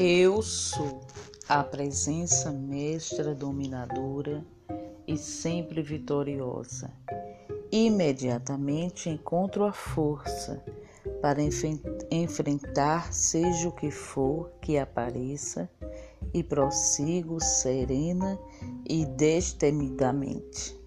Eu sou a presença mestra dominadora e sempre vitoriosa. Imediatamente encontro a força para enfrentar seja o que for que apareça e prossigo serena e destemidamente.